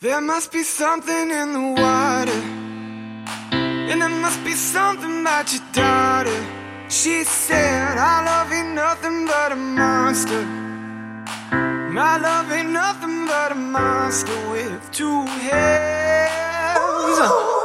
There must be something in the water. And there must be something about your daughter. She said, I love ain't nothing but a monster. My love ain't nothing but a monster with two heads. Oh,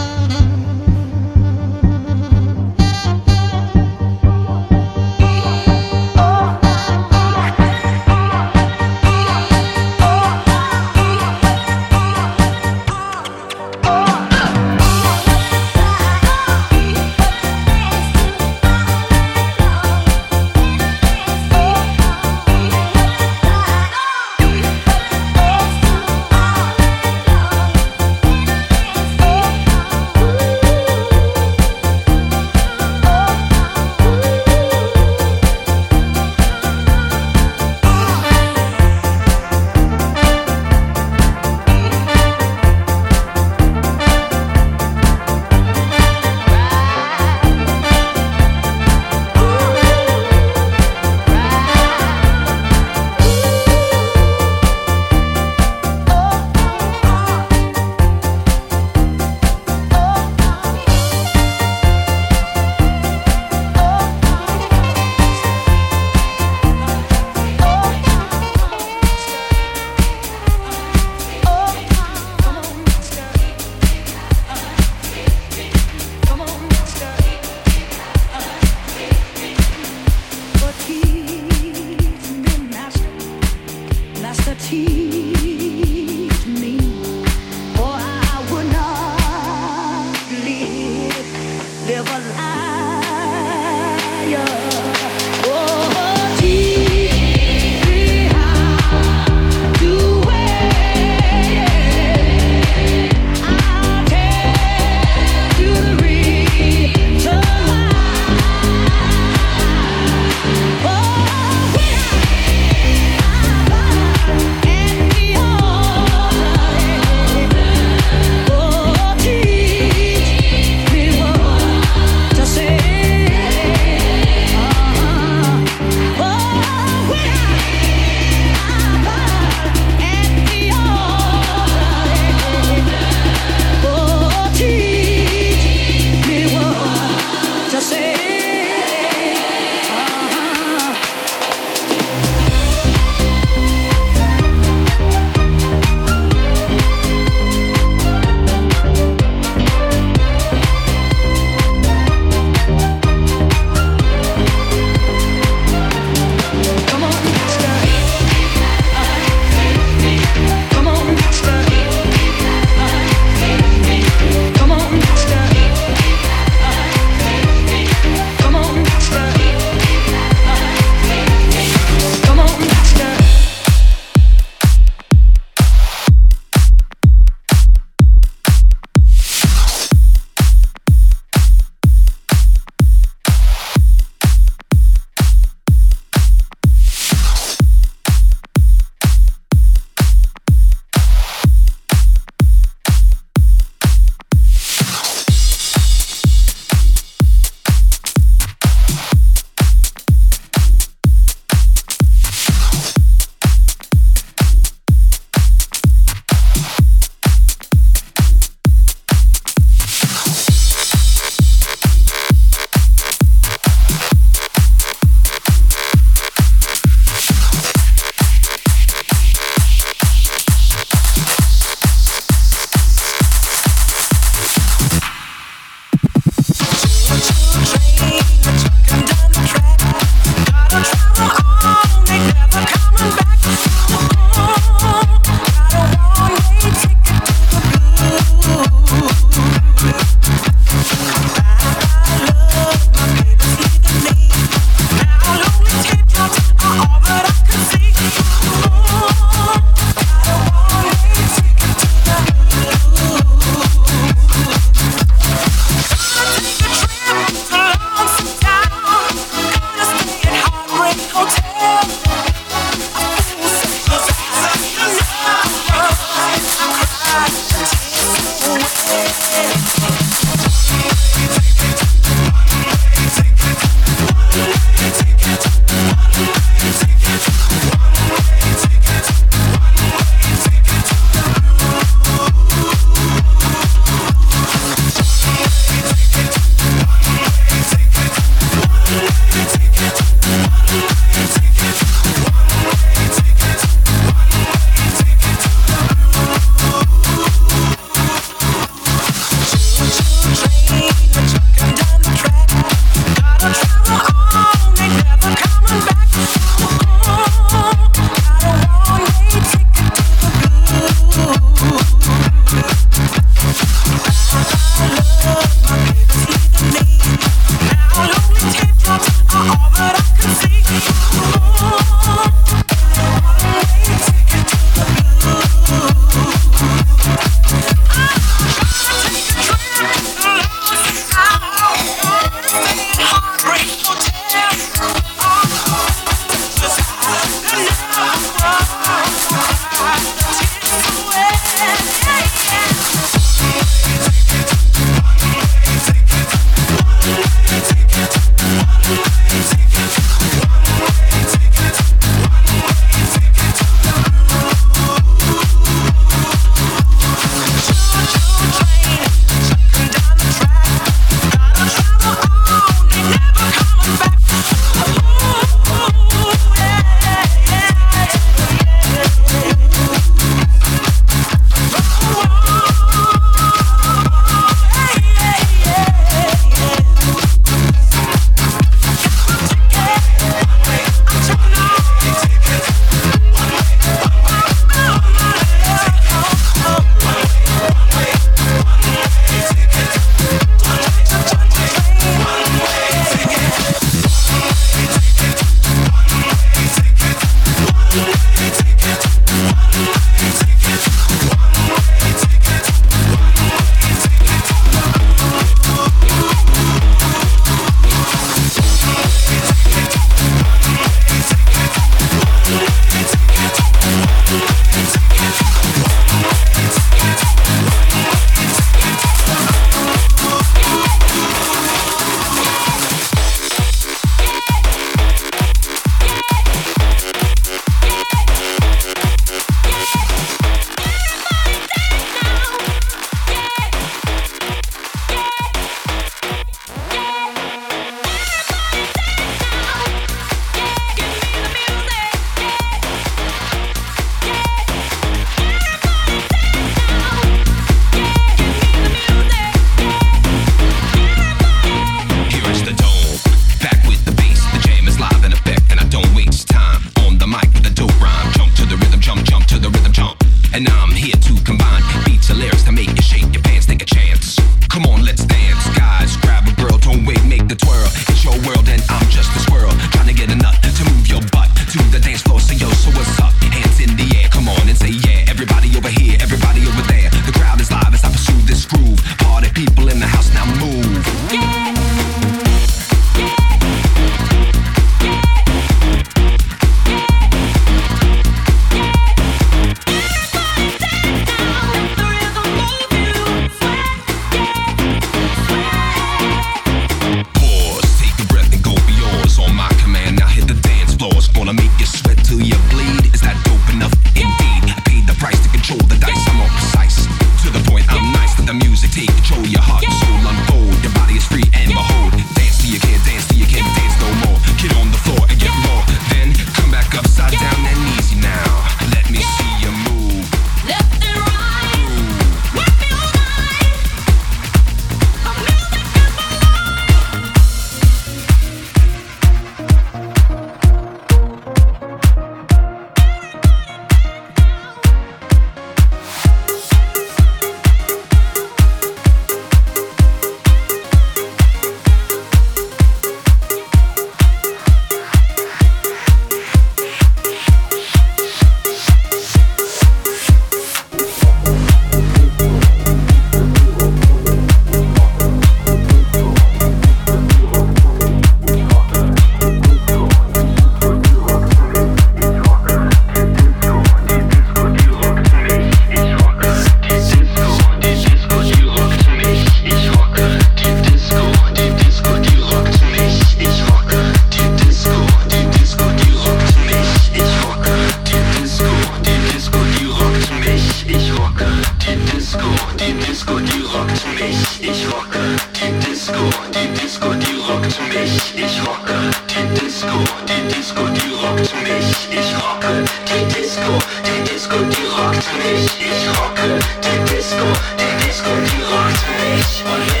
ich rocke die Disco, die Disco, die rockt mich, ich rocke die Disco, die Disco, die rockt mich, ich rocke die Disco, die Disco, die rockt mich. Und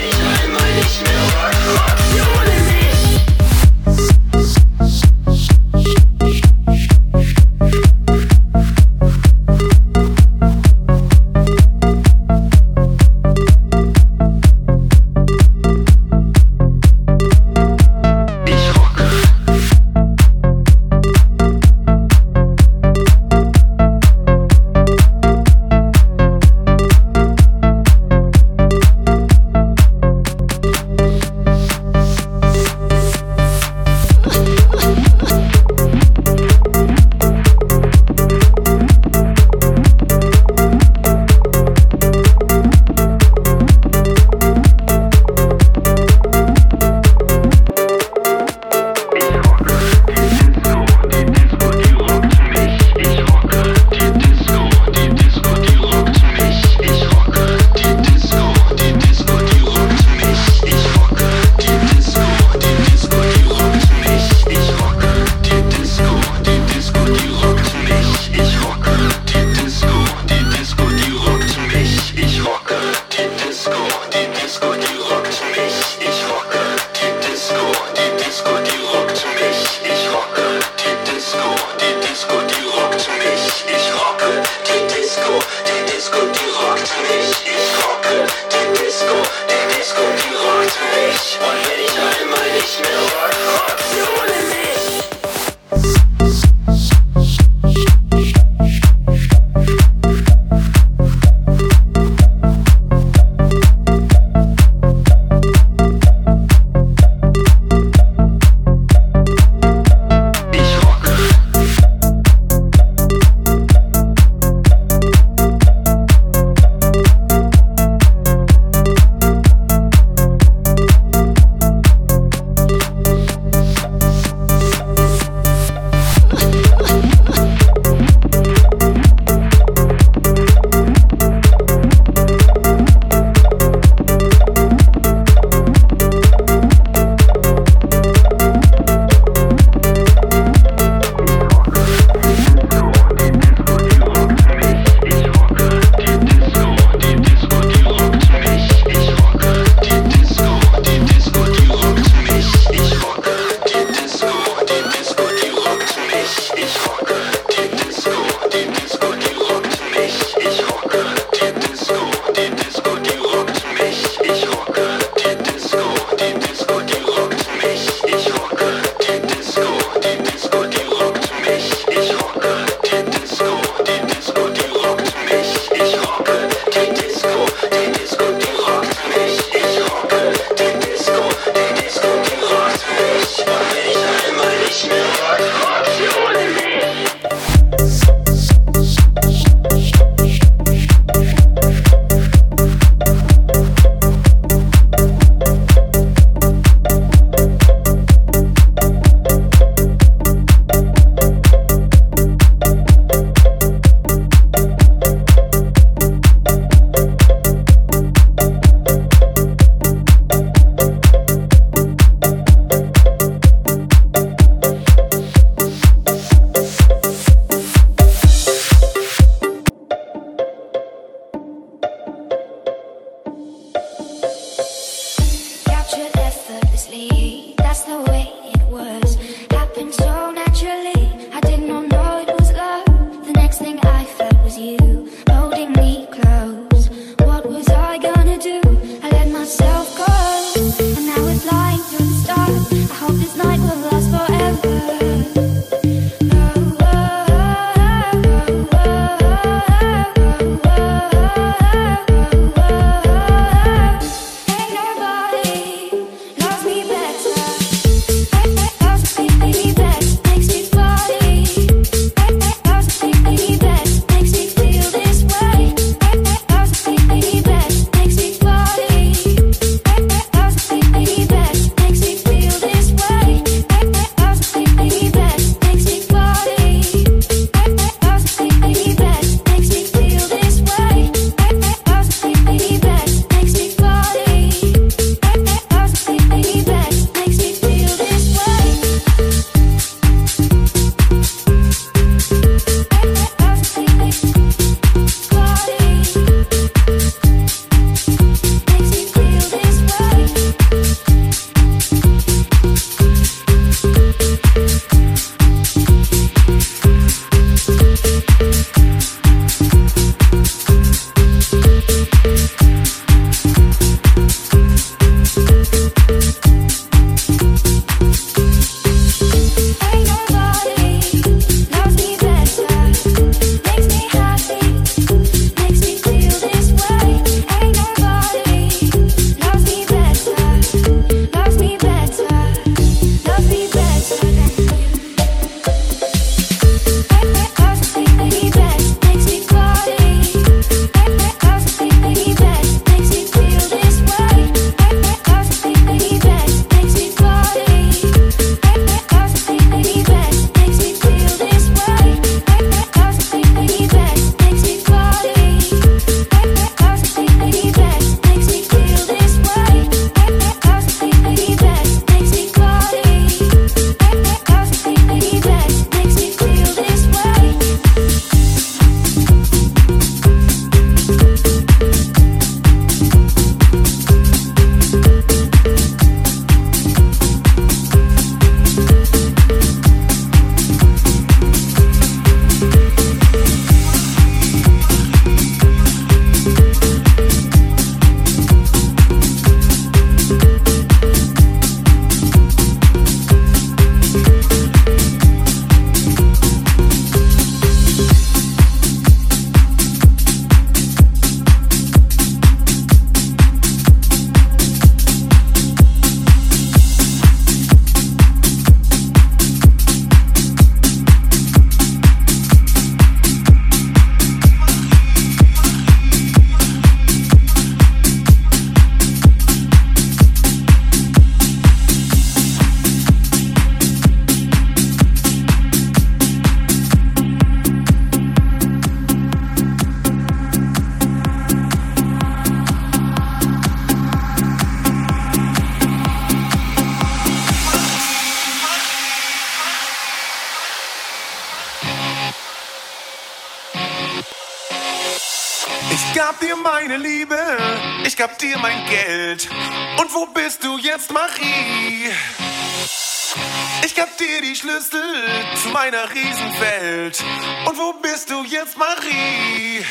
zu meiner Riesenwelt. Und wo bist du jetzt, Marie?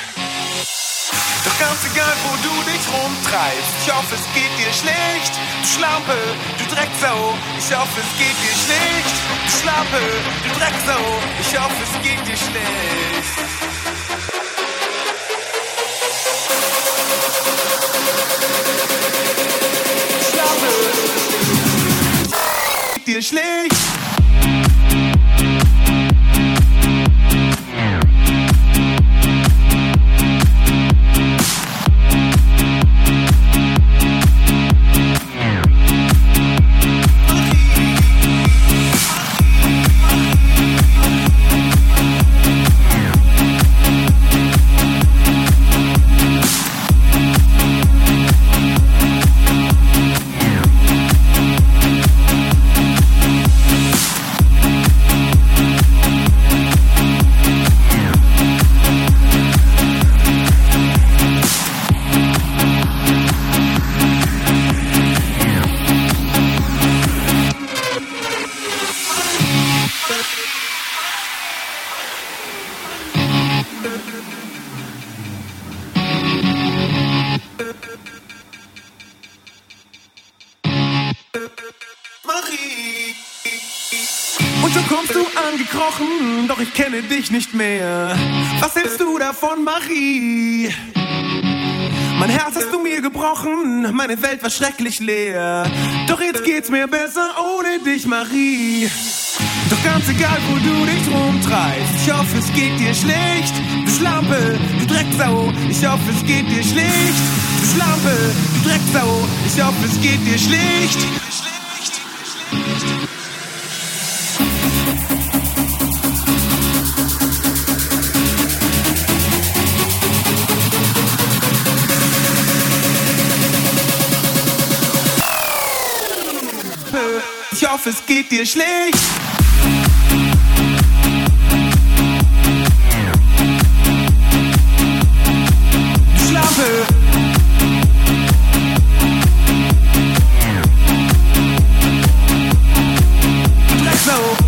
Doch ganz egal, wo du dich rumtreibst, ich hoffe, es geht dir schlecht. Du Schlampe, du Drecksau, ich hoffe, es geht dir schlecht. Du Schlampe, du Drecksau, ich hoffe, es geht dir schlecht. Schlampe, dir schlecht. Davon, Marie? Mein Herz hast du mir gebrochen, meine Welt war schrecklich leer. Doch jetzt geht's mir besser ohne dich, Marie. Doch ganz egal, wo du dich rumtreibst, ich hoffe, es geht dir schlecht. Du Schlampe, du Drecksau, ich hoffe, es geht dir schlecht. Du Schlampe, du Drecksau, ich hoffe, es geht dir schlecht. Hoffe, es geht dir schlecht. Schlampe. Drecksau.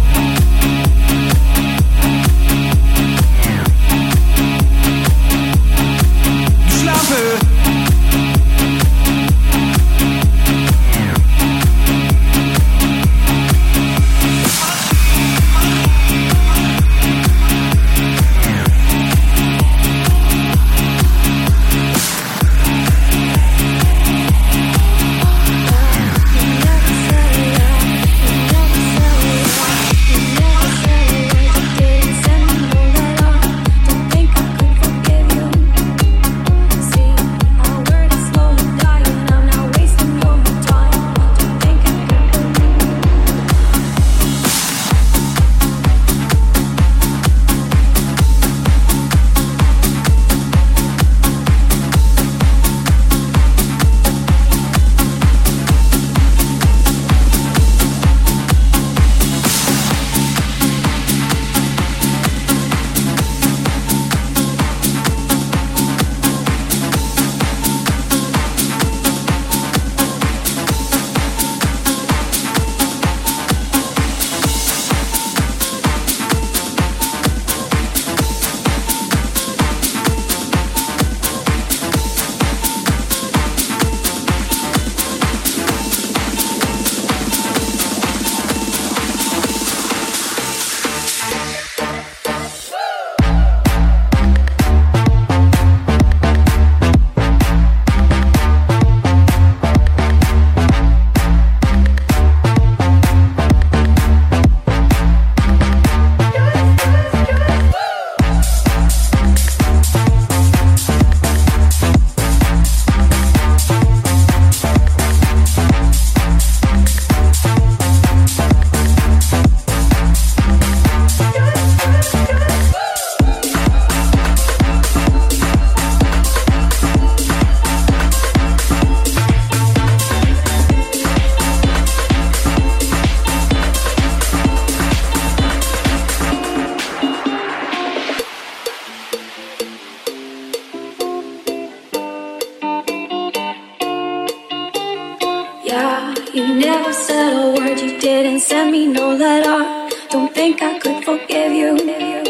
You never said a word, you didn't send me no letter. Don't think I could forgive you.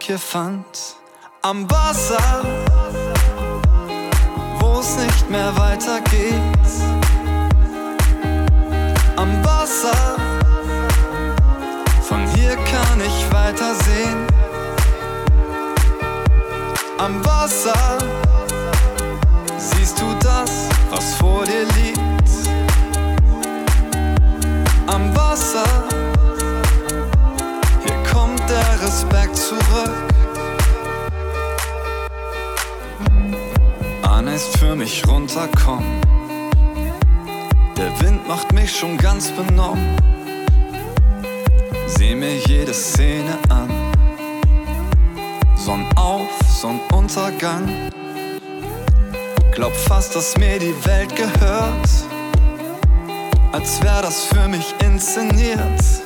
Fand. Am Wasser, wo es nicht mehr weitergeht. Am Wasser, von hier kann ich weitersehen. Am Wasser, siehst du das, was vor dir liegt. Am Wasser, hier kommt der Respekt zurück. Anne ist für mich runterkommen. Der Wind macht mich schon ganz benommen. Seh mir jede Szene an. Sonnenauf, Sonnenuntergang. Glaub fast, dass mir die Welt gehört. Als wär das für mich inszeniert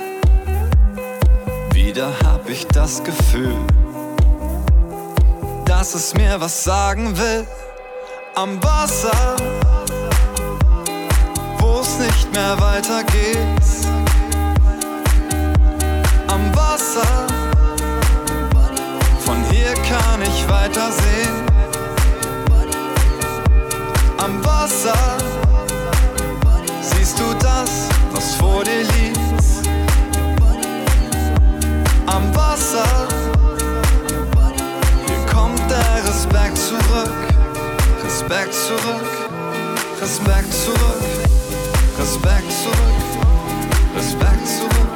wieder hab ich das Gefühl, dass es mir was sagen will. Am Wasser, wo es nicht mehr weitergeht. Am Wasser, von hier kann ich weitersehen. Am Wasser, siehst du am Wasser. Hier kommt der Respekt zurück, Respekt zurück, Respekt zurück, Respekt zurück, Respekt zurück.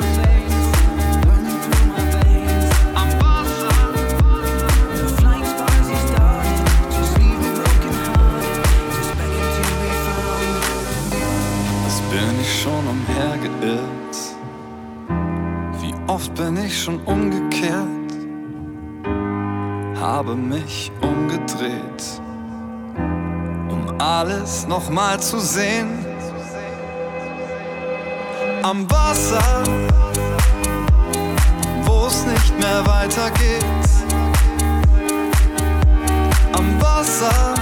Oft bin ich schon umgekehrt? Habe mich umgedreht, um alles nochmal zu sehen. Am Wasser, wo es nicht mehr weitergeht. Am Wasser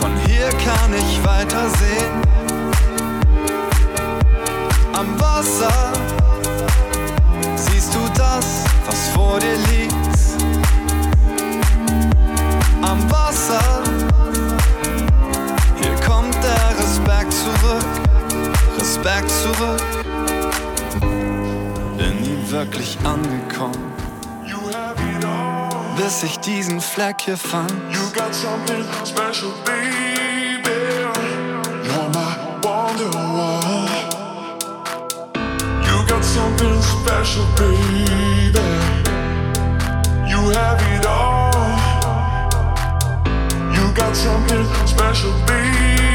von hier kann ich weitersehen. Am Wasser das, was vor dir liegt. Am Wasser, hier kommt der Respekt zurück. Respekt zurück. Bin nie wirklich angekommen, bis ich diesen Fleck hier fand. You got something special, baby. You're my wonderwall. Special, baby. You have it all. You got something special, baby.